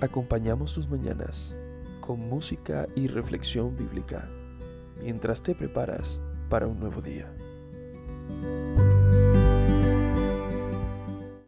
Acompañamos tus mañanas con música y reflexión bíblica mientras te preparas para un nuevo día.